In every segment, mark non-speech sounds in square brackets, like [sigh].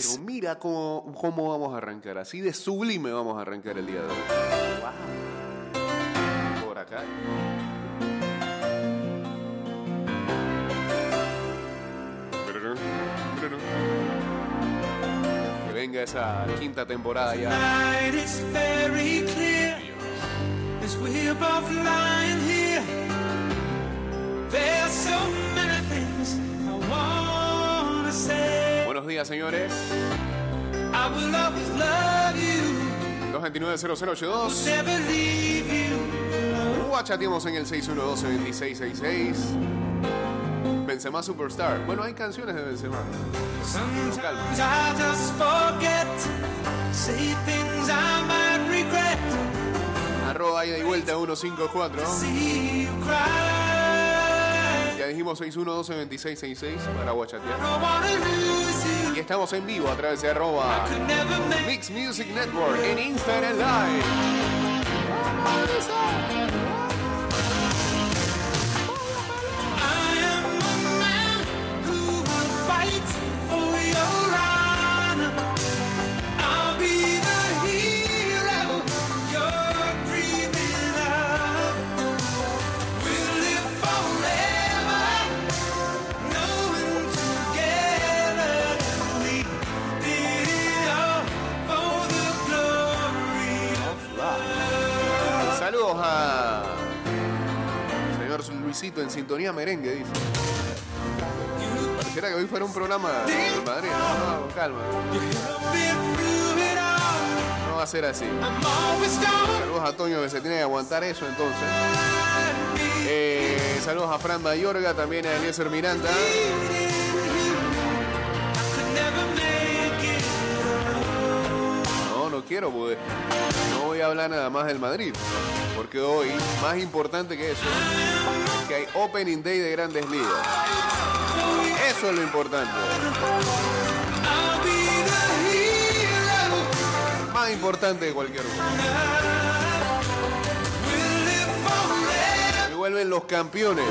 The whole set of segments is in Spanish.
Pero mira cómo, cómo vamos a arrancar. Así de sublime vamos a arrancar el día de hoy. Wow. Por acá. Que venga esa quinta temporada ya. Días, señores. I will always love you, 229-0082. never leave you. O chateamos en el 612-2666. Benzema Superstar. Bueno, hay canciones de Benzema. Regret. Arroba y vuelta 154. See you cry. Ya dijimos 612-2666 para guachatear. Y estamos en vivo a través de arroba Mix Music Network en Instagram Live. En sintonía merengue, dice. Pareciera que hoy fuera un programa de Madrid. No, no, calma. No va a ser así. Saludos a Toño que se tiene que aguantar eso entonces. Eh, saludos a Fran Mayorga, también a Eliezer Miranda. No, no quiero, porque no voy a hablar nada más del Madrid. Porque hoy, más importante que eso, Opening Day de Grandes Ligas. Eso es lo importante. Más importante que cualquier. Y vuelven los campeones.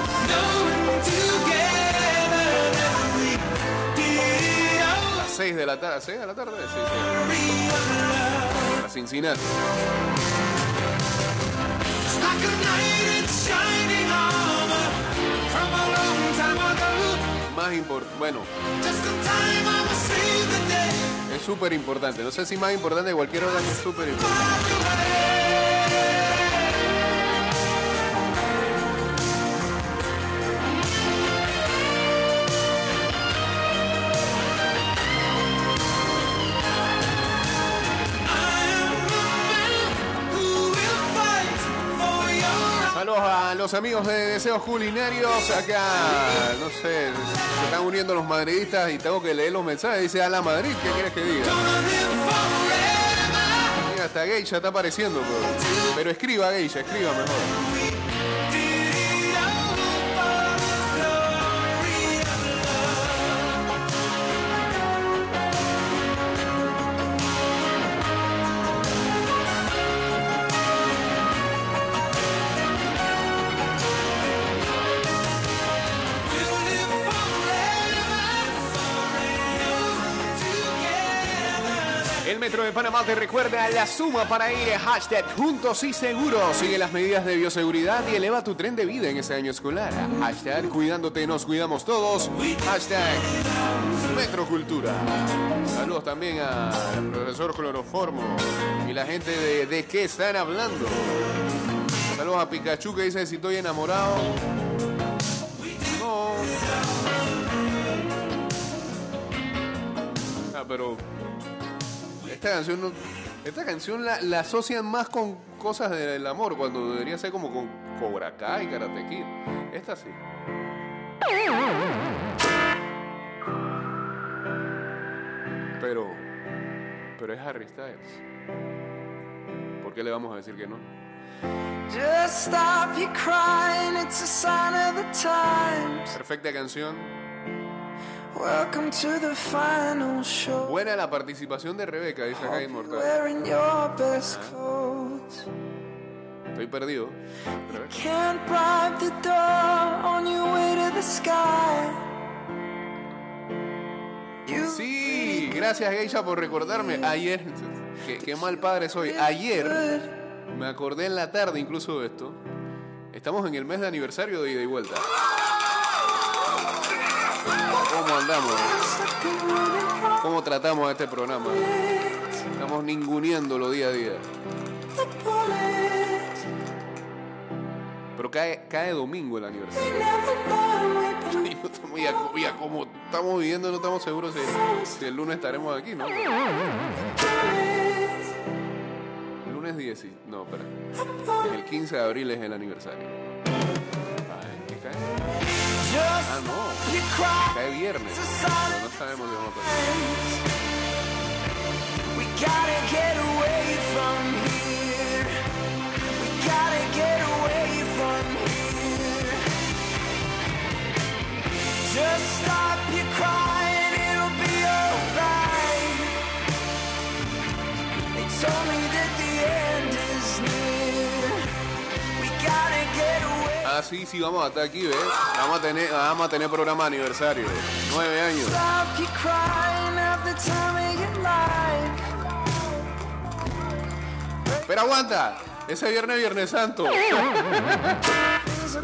A las 6 de la tarde. ¿6 de la tarde? Sí, sí. A Cincinnati. Más importante. Bueno, es súper importante. No sé si más importante que cualquier otra, es súper importante. Amigos de Deseos Culinarios. Acá, no sé, se están uniendo los madridistas y tengo que leer los mensajes. Dice a la Madrid, ¿qué quieres que diga? Mira, hasta Geisha está apareciendo, pero, pero escriba Geisha, escriba mejor. Metro de Panamá te recuerda la suma para ir a hashtag Juntos y Seguros. Sigue las medidas de bioseguridad y eleva tu tren de vida en ese año escolar. Hashtag Cuidándote nos cuidamos todos. Hashtag Metrocultura. Saludos también al profesor Cloroformo y la gente de ¿De qué están hablando? Saludos a Pikachu que dice si estoy enamorado. No. Ah, pero esta canción no- esta canción la, la asocian más con cosas del amor cuando debería ser como con Cobra Kai y Karate Kid. Esta sí. Pero pero es Harry Styles. ¿Por qué le vamos a decir que no? Just stop your crying, it's a sign of the times. Perfecta canción. Buena la participación de Rebeca, dice acá Inmortal. Wearing your best clothes. Estoy perdido. Rebeca. Can't bribe the door on your way to the sky. You Sí, Gracias, Geisha, por recordarme. Ayer, qué, qué mal padre soy. Ayer me acordé en la tarde incluso de esto. Estamos en el mes de aniversario de ida y vuelta. ¿Cómo tratamos este programa? Estamos ninguneándolo día a día. Pero cae, cae domingo el aniversario. [laughs] Y no estamos- y a- y a como estamos viviendo, no estamos seguros si, si el lunes estaremos aquí, ¿no? Lunes 10, y- no, espera. El 15 de abril es el aniversario. Ay, ¿qué cae? Ah, no. Cae viernes. Pero no sabemos de dónde va a Ah, sí, sí, vamos a estar aquí, ¿ves? Vamos a tener, vamos a tener programa de aniversario. Nueve años. Pero aguanta. Ese viernes, Viernes Santo. [laughs] Sí.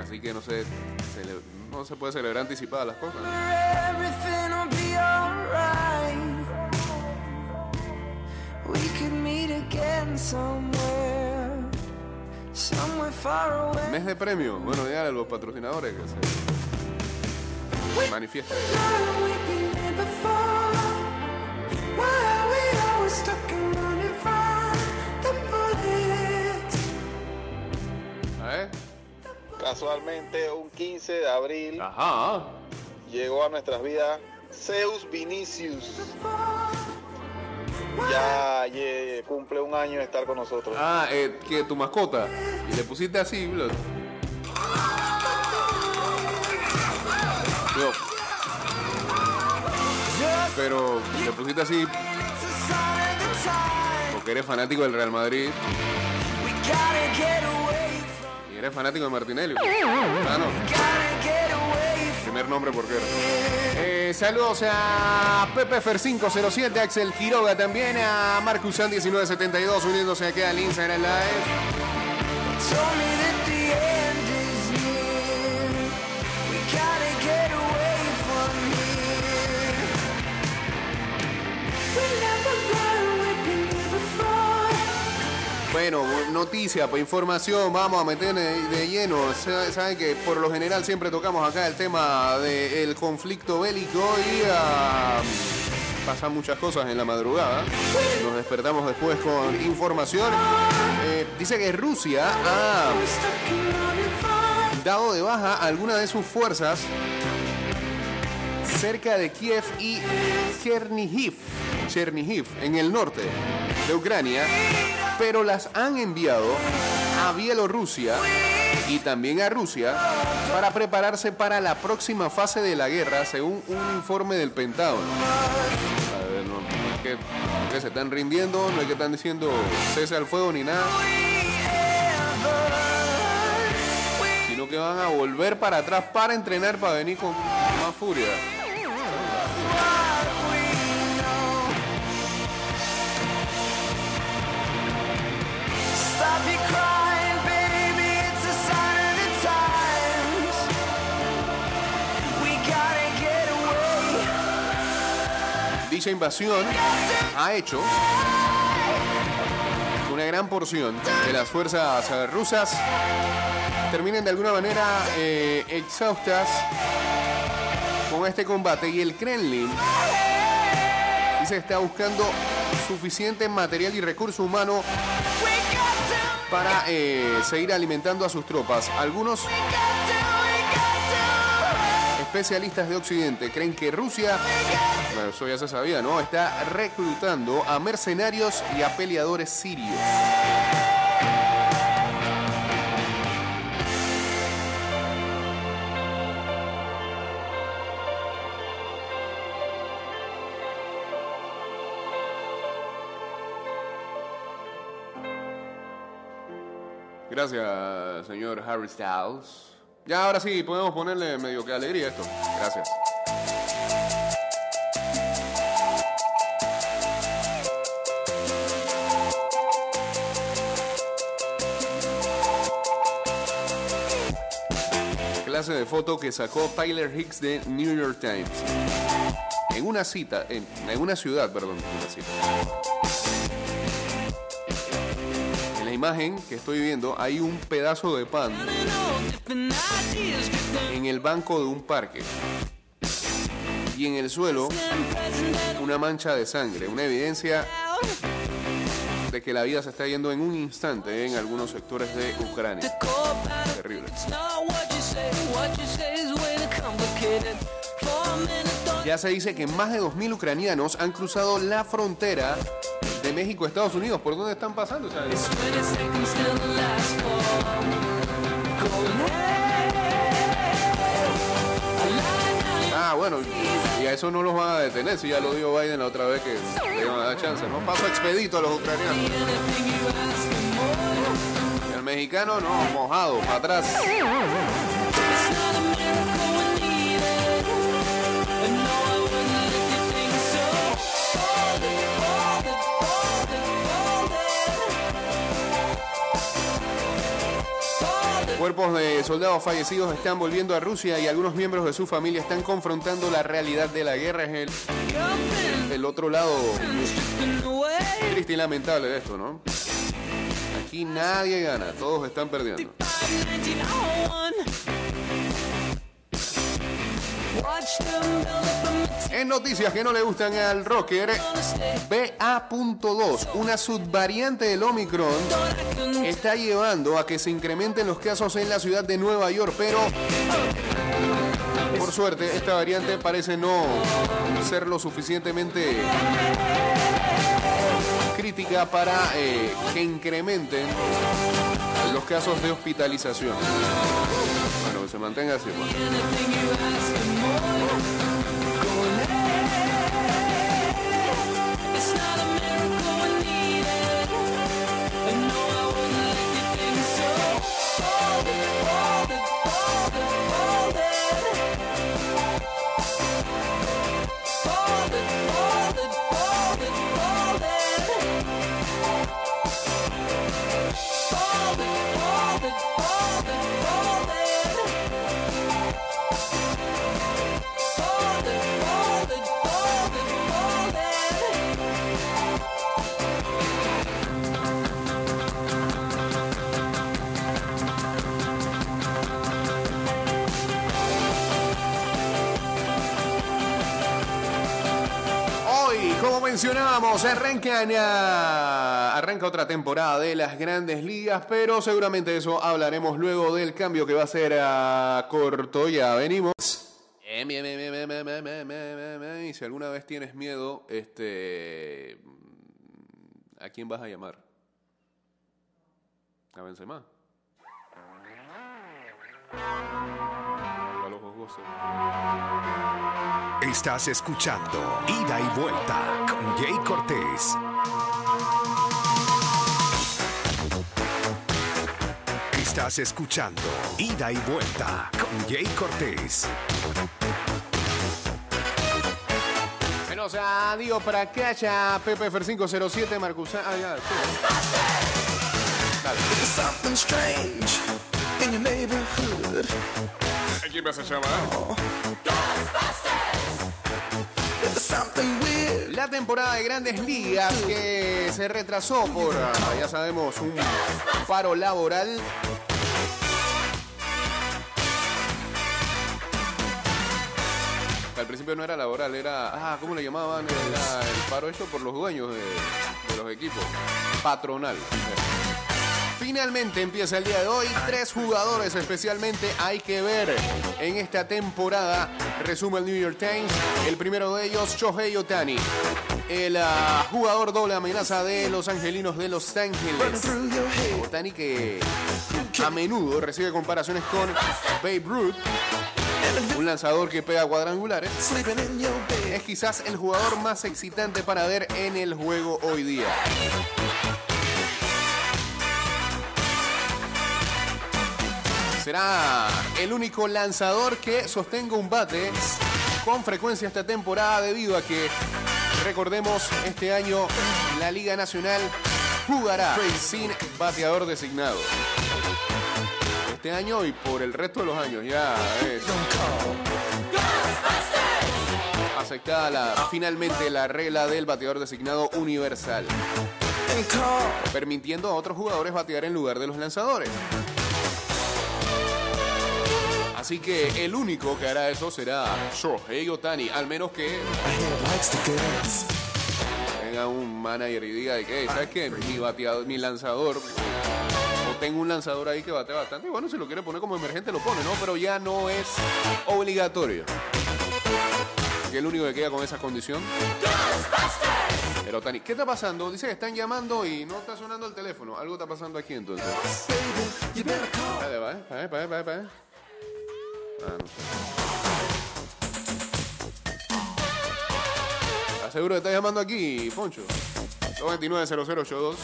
Así que no se, cele- no se puede celebrar anticipadas las cosas. We could meet again somewhere. Mes de premio. Bueno, dígale a los patrocinadores que se? A ver. Casualmente, un 15 de abril Ajá. llegó a nuestras vidas Zeus Vinicius. Ya ye- cumple un año de estar con nosotros. Ah, eh, que tu mascota. Y le pusiste así, bro. Pero le pusiste así porque eres fanático del Real Madrid y eres fanático de Martinelli. Ah. Primer nombre porque era. Eh, saludos a Pepe Fer507, Axel Quiroga también, a Marcusan1972 uniéndose aquí al Instagram Live. Bueno, noticia, pues información, vamos a meter de, lleno. Sa- Saben que por lo general siempre tocamos acá el tema del conflicto bélico y ah, pasan muchas cosas en la madrugada. Nos despertamos después con información. Eh, dice que Rusia ha dado de baja algunas de sus fuerzas cerca de Kiev y Chernihiv, Chernihiv, en el norte de Ucrania, pero las han enviado a Bielorrusia y también a Rusia para prepararse para la próxima fase de la guerra, según un informe del Pentágono. A ver, no, es que, no es que se están rindiendo, no es que están diciendo cese al fuego ni nada. sino que van a volver para atrás para entrenar para venir con más furia. Dicha invasión ha hecho una gran porción de las fuerzas rusas terminen de alguna manera eh, exhaustas con este combate y el Kremlin que está buscando suficiente material y recurso humano para eh, seguir alimentando a sus tropas. Algunos especialistas de Occidente creen que Rusia, bueno, eso ya se sabía, ¿no? Está reclutando a mercenarios y a peleadores sirios. Gracias, señor Harry Styles. Ya ahora sí podemos ponerle medio que alegría a esto. Gracias. Clase de foto que sacó Tyler Hicks de New York Times. En una cita, en, en una ciudad, perdón, en una cita. Imagen que estoy viendo hay un pedazo de pan en el banco de un parque. Y en el suelo una mancha de sangre, una evidencia de que la vida se está yendo en un instante en algunos sectores de Ucrania. Terrible. Ya se dice que más de 2.000 ucranianos han cruzado la frontera México a Estados Unidos. ¿Por dónde están pasando? O sea, Ah, bueno, y a eso no los van a detener, si ya lo dijo Biden la otra vez que le a dar chance, ¿no? Paso expedito a los ucranianos. Y al mexicano, no, mojado, para atrás. Soldados fallecidos están volviendo a Rusia y algunos miembros de su familia están confrontando la realidad de la guerra. Es el, el otro lado triste y lamentable de esto, ¿no? Aquí nadie gana, todos están perdiendo. En noticias que no le gustan al rocker, BA.2, una subvariante del Omicron, está llevando a que se incrementen los casos en la ciudad de Nueva York, pero por suerte esta variante parece no ser lo suficientemente crítica para eh, que incrementen los casos de hospitalización. Se mantenga así. pues. mencionábamos, arrancan a... arranca otra temporada de las grandes ligas, pero seguramente eso hablaremos luego del cambio que va a ser a corto. Ya venimos. Y si alguna vez tienes miedo, este, ¿a quién vas a llamar? A Benzema. A los Estás escuchando Ida y Vuelta con Jay Cortés. Estás escuchando Ida y Vuelta con Jay Cortés. Bueno, o sea, digo, para que haya PPFR 507, Marcus. Ah, ya, sí. Dale. There's something strange in your neighborhood. ¿A quién vas a llamar? La temporada de grandes ligas que se retrasó por, ah, ya sabemos, un paro laboral. Al principio no era laboral, era, ah, ¿cómo le llamaban? El paro hecho por los dueños de los equipos. Patronal. Finalmente empieza el día de hoy. Tres jugadores especialmente hay que ver en esta temporada. Resume el New York Times. El primero de ellos, Shohei Otani. El ah, jugador doble amenaza de los angelinos de Los Ángeles. Otani que a menudo recibe comparaciones con Babe Ruth, un lanzador que pega cuadrangulares. Es quizás el jugador más excitante para ver en el juego hoy día. Será el único lanzador que sostenga un bate con frecuencia esta temporada debido a que, recordemos, este año la Liga Nacional jugará sin bateador designado. este año y por el resto de los años. Ya es aceptada finalmente la regla del bateador designado universal, permitiendo a otros jugadores batear en lugar de los lanzadores. Así que el único que hará eso será Shohei Otani, al menos que tenga un manager y diga de que, ¿sabes qué? Mi bateador, mi lanzador, tengo un lanzador ahí que bate bastante, y bueno, si lo quiere poner como emergente lo pone, ¿no? Pero ya no es obligatorio. Que el único que queda con esa condición. Pero Tani, ¿qué está pasando? Dice que están llamando y no está sonando el teléfono. Algo está pasando aquí entonces. Dale, va, va, va, va. Ah, no sé. ¿Estás seguro que estás llamando aquí, Poncho? 229-0082.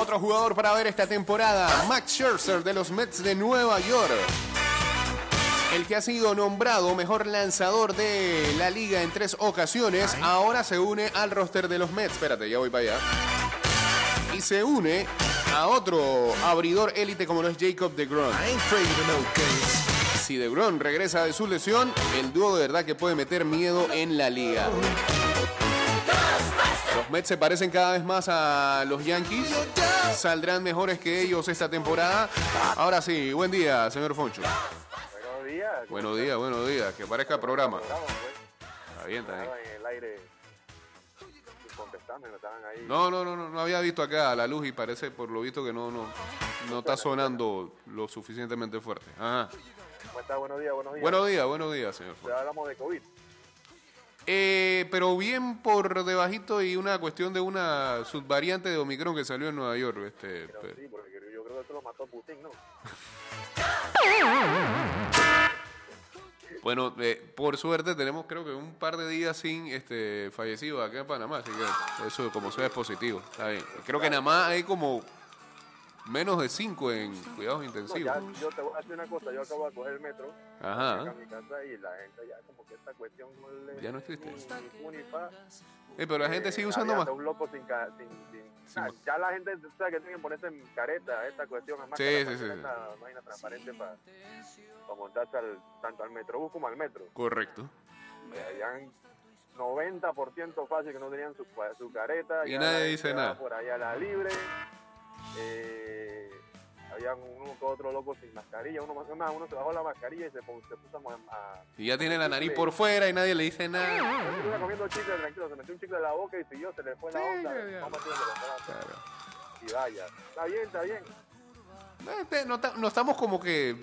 Otro jugador para ver esta temporada, Max Scherzer de los Mets de Nueva York. El que ha sido nombrado mejor lanzador de la liga en tres ocasiones, ahora se une al roster de los Mets. Espérate, ya voy para allá. Y se une a otro abridor élite como lo es Jacob DeGrom. Si DeGrom regresa de su lesión, el dúo de verdad que puede meter miedo en la liga. Los Mets se parecen cada vez más a los Yankees. Saldrán mejores que ellos esta temporada. Ahora sí, buen día, señor Foncho. Buenos días. Buenos días, buenos días. Que parezca el programa. Está bien, está bien. No estaban ahí. No, no, no, no, no había visto acá la luz y parece por lo visto que no, no, no está sonando lo suficientemente fuerte. Ajá. ¿Cómo está? Buenos días, buenos días. Buenos días, buenos días, señor Ya Foncho. hablamos de COVID. Eh, pero bien por debajito y una cuestión de una subvariante de Omicron que salió en Nueva York. Este, Pero sí, porque yo creo que esto lo mató Putin, ¿no? [laughs] bueno, eh, por suerte tenemos creo que un par de días sin este fallecidos acá en Panamá, así que eso como sea es positivo. Está bien. Creo que nada más hay como menos de cinco en cuidados No, intensivos. ya, yo te voy a decir una cosa, yo acabo de coger el metro Ajá. a mi casa y la gente ya como que esta cuestión no le... Ya no existe. Ni, ni. Eh, pero la gente Eh, sigue usando más. dos locos sin, sin, sin- Sin ah, ya la gente sabe que tienen que ponerse en careta esta cuestión además Sí, que sí, sí, sí. una vaina transparente para montarse al, tanto al metrobús como al metro Correcto. habían 90% fácil que no tenían su, su careta Y nadie gente dice nada. por allá la libre eh, habían uno que otro loco sin mascarilla uno, más- más, uno se bajó la mascarilla y se, se puso a, a Y ya tiene la nariz por fuera y nadie le dice nada. Estuve comiendo chicle tranquilo, se metió un chicle en la boca y siguió, se le fue la Sí, onda. Vamos la Claro. Y vaya, está bien, está bien. Este, no, no estamos como que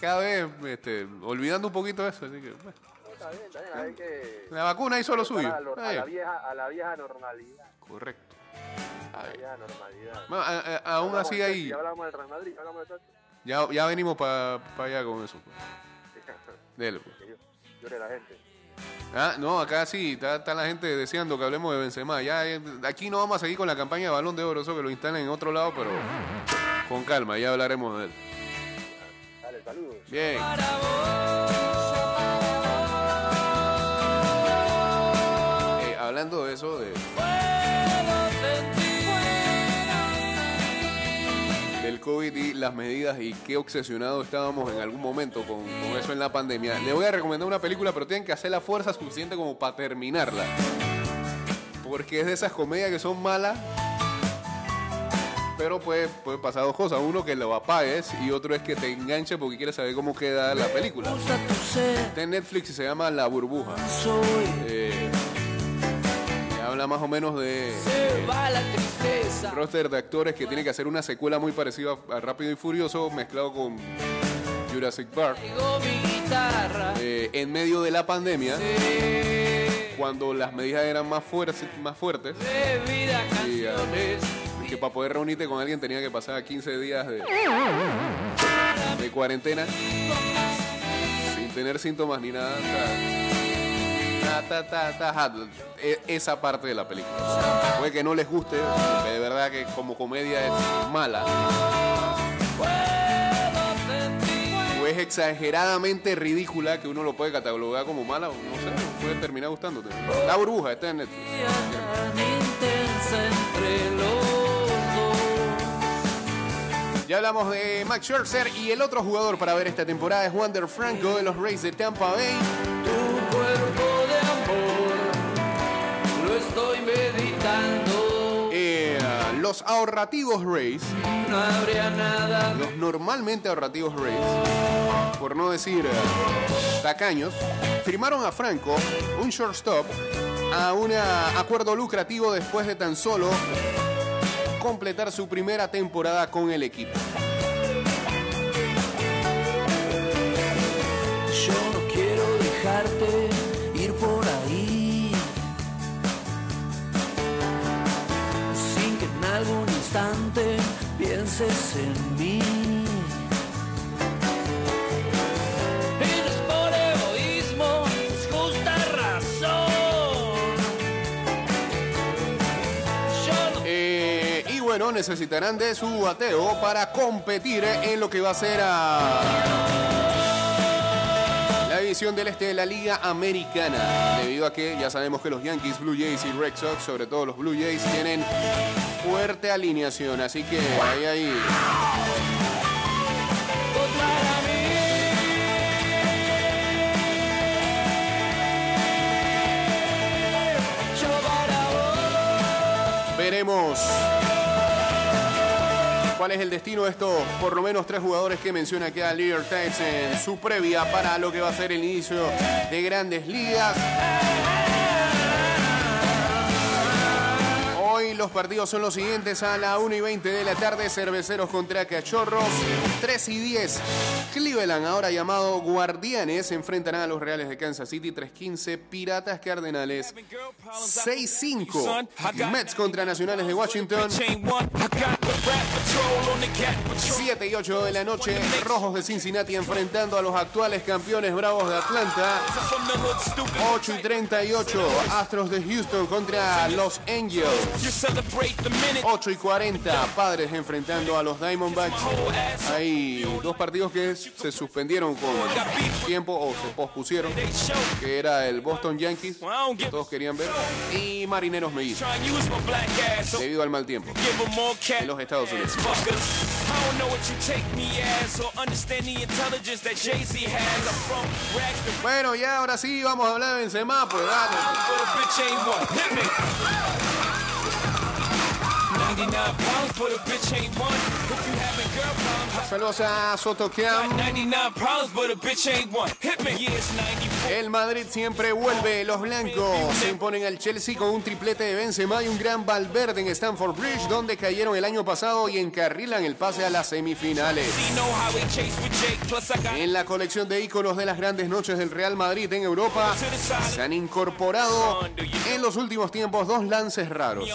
cada vez este, olvidando un poquito eso. Así que, bueno, No, está bien, está bien. Hay que. la vacuna hizo lo suyo. A, a la vieja, a la vieja normalidad. Correcto. Normalidad. Bueno, a- a- aún así ahí, Ya hablamos del Real Madrid, hablamos Chelsea. ya, ya venimos para allá con eso. pues. [laughs] Dele, pues. Llore la gente. Ah, no, acá sí, está, está la gente deseando que hablemos de Benzema. Ya, eh, aquí no vamos a seguir con la campaña de Balón de Oro, eso que lo instalen en otro lado, pero con calma, ya hablaremos de él. Dale, saludos. Bien. Eh, hablando de eso, de, del COVID y las medidas y qué obsesionados estábamos en algún momento con, con eso en la pandemia, le voy a recomendar una película, pero tienen que hacer la fuerza suficiente como para terminarla. Porque es de esas comedias que son malas, pero puede, puede pasar dos cosas. Uno, que lo apagues y otro es que te enganche porque quieres saber cómo queda la película. Está en Netflix y se llama La Burbuja. soy. Eh, habla más o menos de Se va la tristeza. un roster de actores que tiene que hacer una secuela muy parecida a Rápido y Furioso mezclado con Jurassic Park. Eh, en medio de la pandemia, cuando las medidas eran más, fuertes más fuertes, De vida y, que para poder reunirte con alguien tenía que pasar 15 días de, cuarentena sin tener síntomas ni nada. E, esa parte de la película. Puede que no les guste, de verdad que como comedia es mala. O es exageradamente ridícula que uno lo puede catalogar como mala, o no sé, puede terminar gustándote. La burbuja, está en Netflix. Ya hablamos de Max Scherzer y el otro jugador para ver esta temporada es Wander Franco de los Rays de Tampa Bay. Los ahorrativos Rays, No habría nada los normalmente ahorrativos Rays, por no decir eh, tacaños, firmaron a Franco, un shortstop, a un acuerdo lucrativo después de tan solo completar su primera temporada con el equipo. Algún instante pienses en mí. Por egoísmo, justa razón. Eh, y bueno, necesitarán de su bateo para competir en lo que va a ser a del este de la Liga Americana. Debido a que ya sabemos que los Yankees, Blue Jays y Red Sox, sobre todo los Blue Jays, tienen fuerte alineación. Así que ahí, ahí. Veremos cuál es el destino de estos por lo menos tres jugadores que menciona acá Lear Times en su previa para lo que va a ser el inicio de grandes ligas. Hoy los partidos son los siguientes. A la 1 y 20 de la tarde, Cerveceros contra Cachorros, 3 y 10. Cleveland, ahora llamado Guardianes, enfrentarán a los Reales de Kansas City, 3-15, Piratas Cardenales, 6-5, Mets contra Nacionales de Washington, 7 y 8 de la noche, Rojos de Cincinnati enfrentando a los actuales campeones Bravos de Atlanta, 8 y 38, Astros de Houston contra los Angels. 8 y 40, Padres enfrentando a los Diamondbacks. Hay dos partidos que se suspendieron con tiempo o se pospusieron, que era el Boston Yankees, que todos querían ver, y Marineros Mellizos, debido al mal tiempo en los Estados Unidos. Bueno, ya ahora sí vamos a hablar de Benzema, pues dale. 99 problems, but a bitch ain't one. If you having girl problems, Saludos a Soto Kiam. 99 problems, but a bitch ain't one. Hit me. Yeah, it's 94. El Madrid siempre vuelve. Los blancos se imponen al Chelsea con un triplete de Benzema y un gran Valverde en Stamford Bridge, donde cayeron el año pasado y encarrilan el pase a las semifinales. En la colección de íconos de las grandes noches del Real Madrid en Europa, se han incorporado en los últimos tiempos dos lances raros.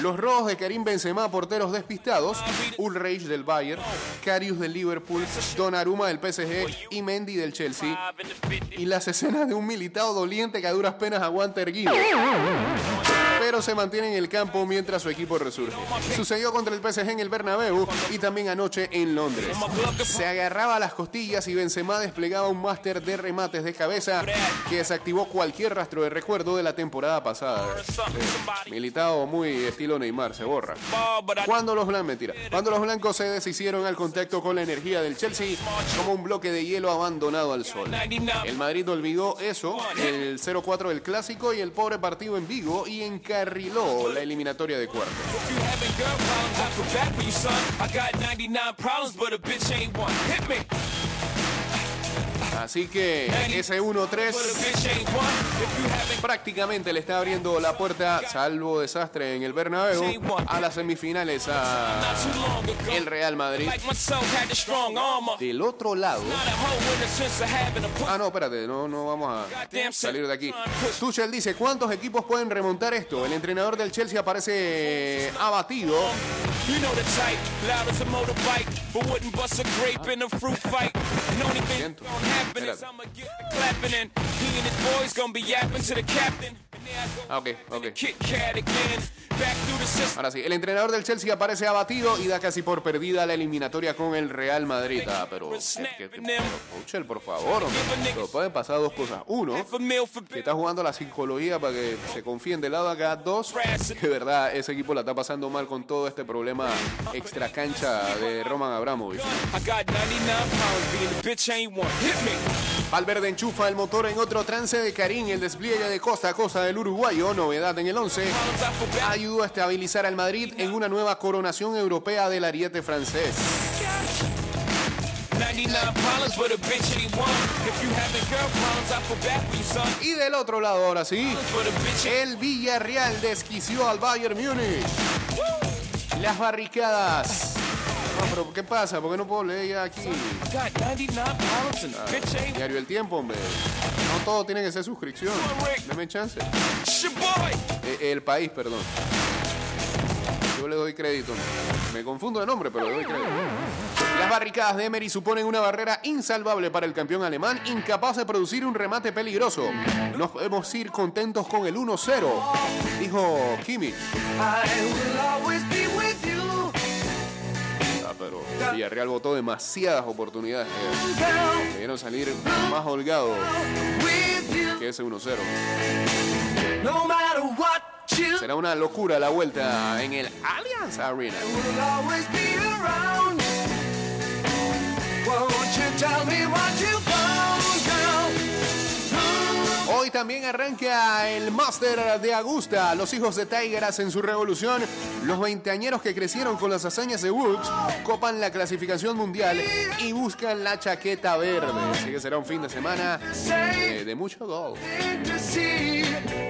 Los robos de Karim Benzema, porteros despistados, Ulreich del Bayern, Karius del Liverpool, Donnarumma del PSG y Mendy del Chelsea. five in the 50. Y las escenas de un militado doliente que a duras penas aguanta erguido. Se mantiene en el campo mientras su equipo resurge. Sucedió contra el PSG en el Bernabéu y también anoche en Londres. Se agarraba a las costillas y Benzema desplegaba un máster de remates de cabeza que desactivó cualquier rastro de recuerdo de la temporada pasada. Eh, militado muy estilo Neymar, se borra. Cuando los blancos, cuando los blancos se deshicieron al contacto con la energía del Chelsea como un bloque de hielo abandonado al sol. El Madrid olvidó eso, el 0-4 del clásico y el pobre partido en Vigo y la eliminatoria de cuartos. Así que ese 1-3 But a bitch ain't one. If you having prácticamente le está abriendo la puerta, salvo desastre en el Bernabéu, a las semifinales a el Real Madrid. Del otro lado. Ah, no, espérate, no, no vamos a salir de aquí. Tuchel dice, ¿cuántos equipos pueden remontar esto? El entrenador del Chelsea aparece abatido. You happening. He and his boys gonna be yapping to the captain. Ah, ok, ok. Ahora sí, el entrenador del Chelsea aparece abatido y da casi por perdida la eliminatoria con el Real Madrid. Ah, pero, ¿qué, qué, qué- pero, Coachel, por favor. Pero pueden pasar dos cosas. Uno, que está jugando la psicología para que se confíen de lado acá. Dos, que de verdad ese equipo la está pasando mal con todo este problema extra cancha de Roman Abramovich. I got 99 pounds, beating the bitch ain't one. Hit me. Valverde enchufa el motor en otro trance de Karim, el despliegue de costa a costa del uruguayo, novedad en el 11, Pounds I forgot. ayudó a estabilizar al Madrid en una nueva coronación europea del ariete francés. 99 problems, but a bitch ain't one. If you having girl problems, I feel bad for you, son. Y del otro lado, ahora sí, el Villarreal desquició al Bayern Múnich. Las barricadas. No, pero ¿qué pasa? ¿Por qué no puedo leer ya aquí? I got 99 problems and a bitch ain't Diario El Tiempo, hombre. No todo tiene que ser suscripción. Deme chance. Eh, el país, perdón. Yo le doy crédito. Me confundo de nombre, pero le doy crédito. Las barricadas de Emery suponen una barrera insalvable para el campeón alemán, incapaz de producir un remate peligroso. Nos podemos ir contentos con el 1-0, dijo Kimmich. Pero Villarreal votó demasiadas oportunidades. Debieron salir más holgados que ese 1-0. No matter what you Será una locura la vuelta en el Allianz Arena. También arranca el Master de Augusta. Los hijos de Tiger hacen su revolución. Los veinteañeros que crecieron con las hazañas de Woods copan la clasificación mundial y buscan la chaqueta verde. Así que será un fin de semana Say eh, de mucho gol.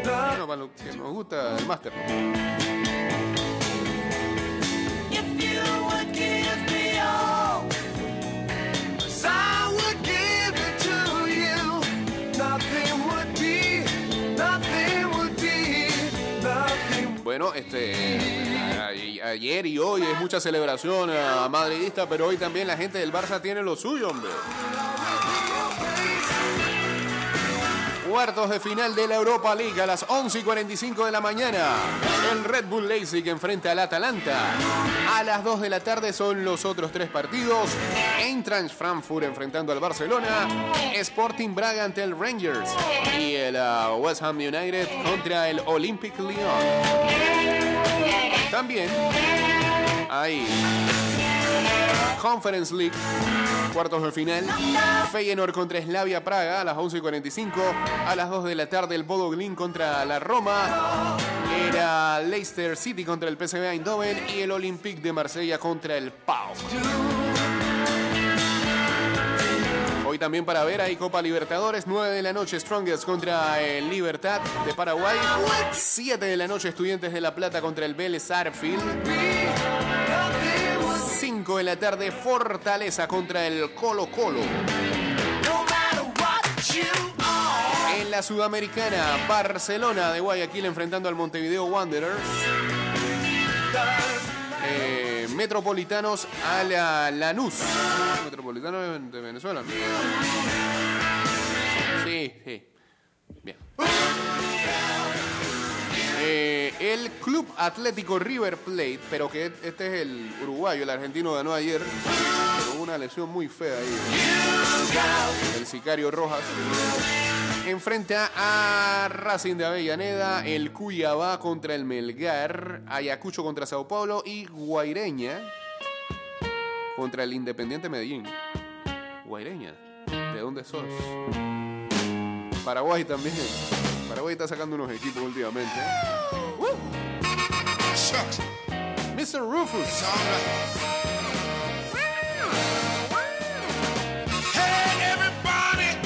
Bueno, para los que nos gusta el Master. Bueno, este ayer y hoy es mucha celebración a madridista, pero hoy también la gente del Barça tiene lo suyo, hombre. Cuartos de final de la Europa League a las 11 y 45 de la mañana. El Red Bull Leipzig enfrenta al Atalanta. A las 2 de la tarde son los otros tres partidos. Eintracht Frankfurt enfrentando al Barcelona. Sporting Braga ante el Rangers. Y el ah, West Ham United contra el Olympic Lyon. También hay Conference League, cuartos de final. Feyenoord contra Slavia Praga a las 11 y 45. A las 2 de la tarde el Bodo Glimt contra la Roma. Era Leicester City contra el PSV Eindhoven y el Olympique de Marsella contra el Pau. Hoy también para ver hay Copa Libertadores, 9 de la noche Strongest contra el Libertad de Paraguay, 7 de la noche Estudiantes de La Plata contra el Vélez Arfield, 5 de la tarde Fortaleza contra el Colo Colo. En la Sudamericana, Barcelona de Guayaquil enfrentando al Montevideo Wanderers. Eh, Metropolitanos a la Lanús. Metropolitano de, Venezuela. Sí, sí. Bien. Eh, el Club Atlético River Plate, pero que este es el uruguayo, el argentino ganó ayer, con una lesión muy fea ahí. El sicario Rojas. Enfrenta a Racing de Avellaneda, el Cuyabá contra el Melgar, Ayacucho contra Sao Paulo y Guaireña contra el Independiente Medellín. Guaireña, ¿de dónde sos? Paraguay también. Paraguay está sacando unos equipos últimamente. Mr. Rufus. Hey, everybody,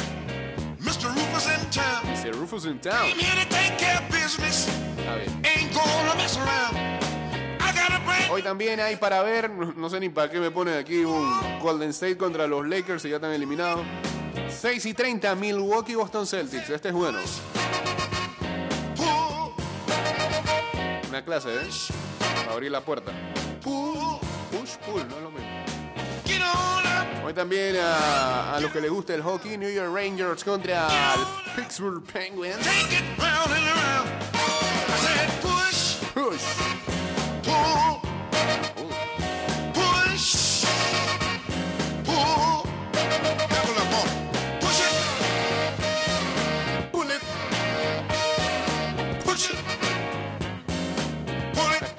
Mr. Rufus in town. Mr. Rufus in town. I'm here to take care of business. Está bien. Ain't gonna mess around. Hoy también hay para ver, no sé ni para qué me ponen aquí un Golden State contra los Lakers y ya están eliminados. 6 y 30, Milwaukee Boston Celtics. Este es bueno. Una clase, ¿eh? Abrir la puerta. pull. Push, pull, no es lo mismo. Hoy también a, a los que les gusta el hockey, New York Rangers contra el Pittsburgh Penguins.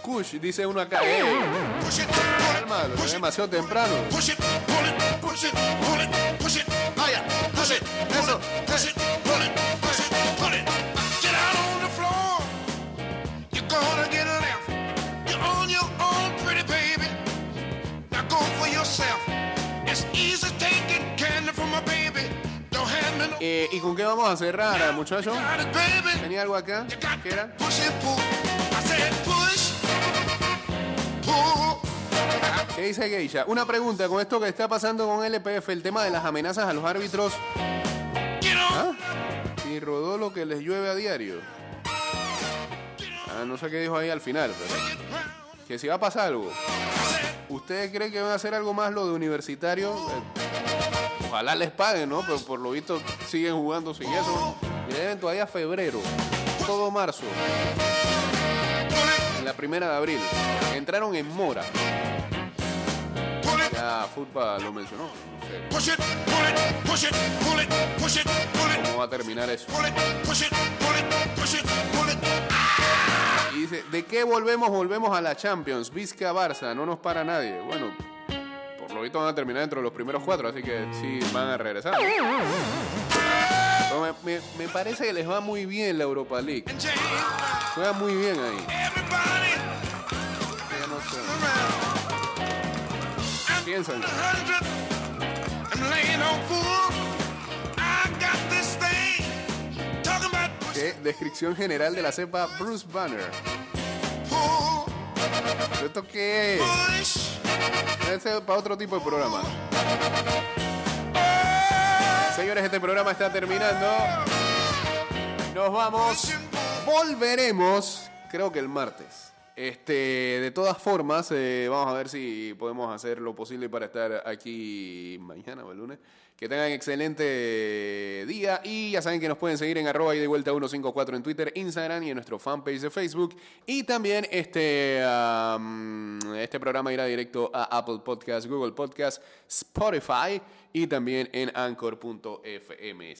Push, dice uno acá. Eh, calma, es it. demasiado temprano. Push it, pull it, push it, pull it, push it. Higher, push it, pull it, push it, pull it, push it, pull it. Get out on the floor. You're gonna get left. You're on your own, pretty baby. Now go for yourself. It's easy taking candy from a baby. Eh, ¿Y con qué vamos a cerrar, muchachos? ¿Tenía algo acá? ¿Qué era? ¿Qué dice Geisha? Una pregunta con esto que está pasando con LPF, el tema de las amenazas a los árbitros. ¿Ah? Y rodó lo que les llueve a diario. Ah, no sé qué dijo ahí al final, pero que si va a pasar algo. ¿Ustedes creen que van a hacer algo más lo de universitario? Eh, ojalá les paguen, ¿no? Pero por lo visto siguen jugando sin eso. Y deben todavía febrero, todo marzo, en la primera de abril. Entraron en mora. Fútbol lo mencionó. No sé cómo va a terminar eso. Y dice, ¿de qué volvemos? Volvemos a la Champions. Vizca Barça, no nos para nadie. Bueno, por lo visto van a terminar dentro de los primeros cuatro, así que sí van a regresar. Pero me, me- me parece que les va muy bien la Europa League. Juega muy bien ahí. everybody Ya no sé. Push, ¿Qué? Descripción general de la cepa Bruce Banner. ¿Esto qué es? es para otro tipo de programa. Señores, este programa está terminando. Nos vamos. Volveremos, creo que el martes. Este, de todas formas, eh, vamos a ver si podemos hacer lo posible para estar aquí mañana o el lunes. Que tengan excelente día y ya saben que nos pueden seguir en arroba y de vuelta 154 en Twitter, Instagram y en nuestro fanpage de Facebook. Y también este, este programa irá directo a Apple Podcast, Google Podcast, Spotify y también en anchor.fm.